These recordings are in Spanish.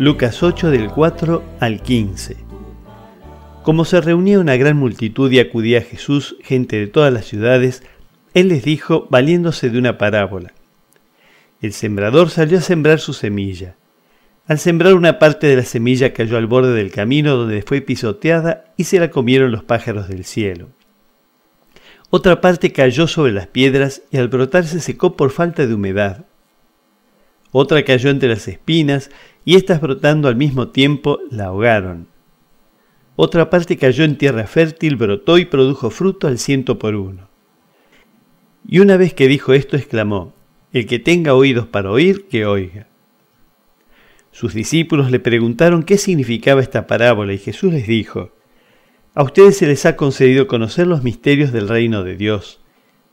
Lucas 8 del 4 al 15. Como se reunía una gran multitud y acudía a Jesús, gente de todas las ciudades, él les dijo, valiéndose de una parábola. El sembrador salió a sembrar su semilla. Al sembrar una parte de la semilla cayó al borde del camino donde fue pisoteada y se la comieron los pájaros del cielo. Otra parte cayó sobre las piedras y al brotar se secó por falta de humedad. Otra cayó entre las espinas y éstas brotando al mismo tiempo la ahogaron. Otra parte cayó en tierra fértil, brotó y produjo fruto al ciento por uno. Y una vez que dijo esto, exclamó, El que tenga oídos para oír, que oiga. Sus discípulos le preguntaron qué significaba esta parábola y Jesús les dijo, A ustedes se les ha concedido conocer los misterios del reino de Dios.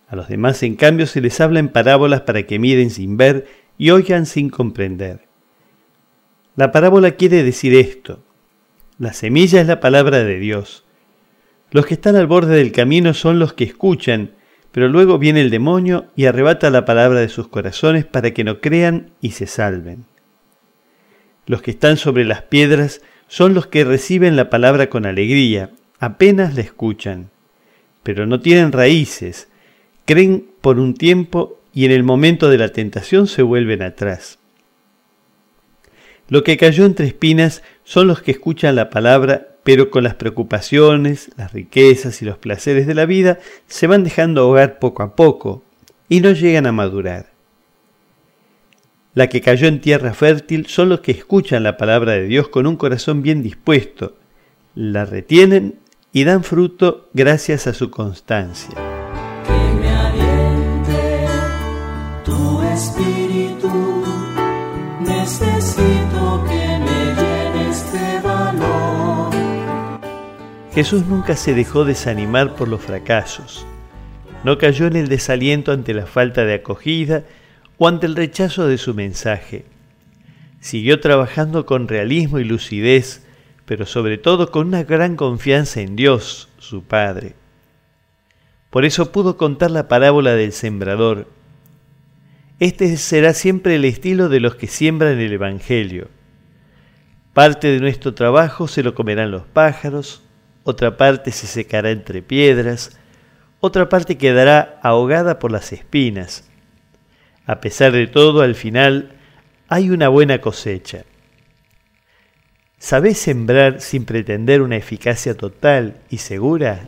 A los demás, en cambio, se les habla en parábolas para que miren sin ver y oigan sin comprender. La parábola quiere decir esto. La semilla es la palabra de Dios. Los que están al borde del camino son los que escuchan, pero luego viene el demonio y arrebata la palabra de sus corazones para que no crean y se salven. Los que están sobre las piedras son los que reciben la palabra con alegría, apenas la escuchan, pero no tienen raíces, creen por un tiempo y en el momento de la tentación se vuelven atrás. Lo que cayó entre espinas son los que escuchan la palabra, pero con las preocupaciones, las riquezas y los placeres de la vida se van dejando ahogar poco a poco y no llegan a madurar. La que cayó en tierra fértil son los que escuchan la palabra de Dios con un corazón bien dispuesto, la retienen y dan fruto gracias a su constancia. Espíritu, necesito que me de valor. Jesús nunca se dejó desanimar por los fracasos. No cayó en el desaliento ante la falta de acogida o ante el rechazo de su mensaje. Siguió trabajando con realismo y lucidez, pero sobre todo con una gran confianza en Dios, su Padre. Por eso pudo contar la parábola del sembrador, este será siempre el estilo de los que siembran el Evangelio. Parte de nuestro trabajo se lo comerán los pájaros, otra parte se secará entre piedras, otra parte quedará ahogada por las espinas. A pesar de todo, al final hay una buena cosecha. ¿Sabés sembrar sin pretender una eficacia total y segura?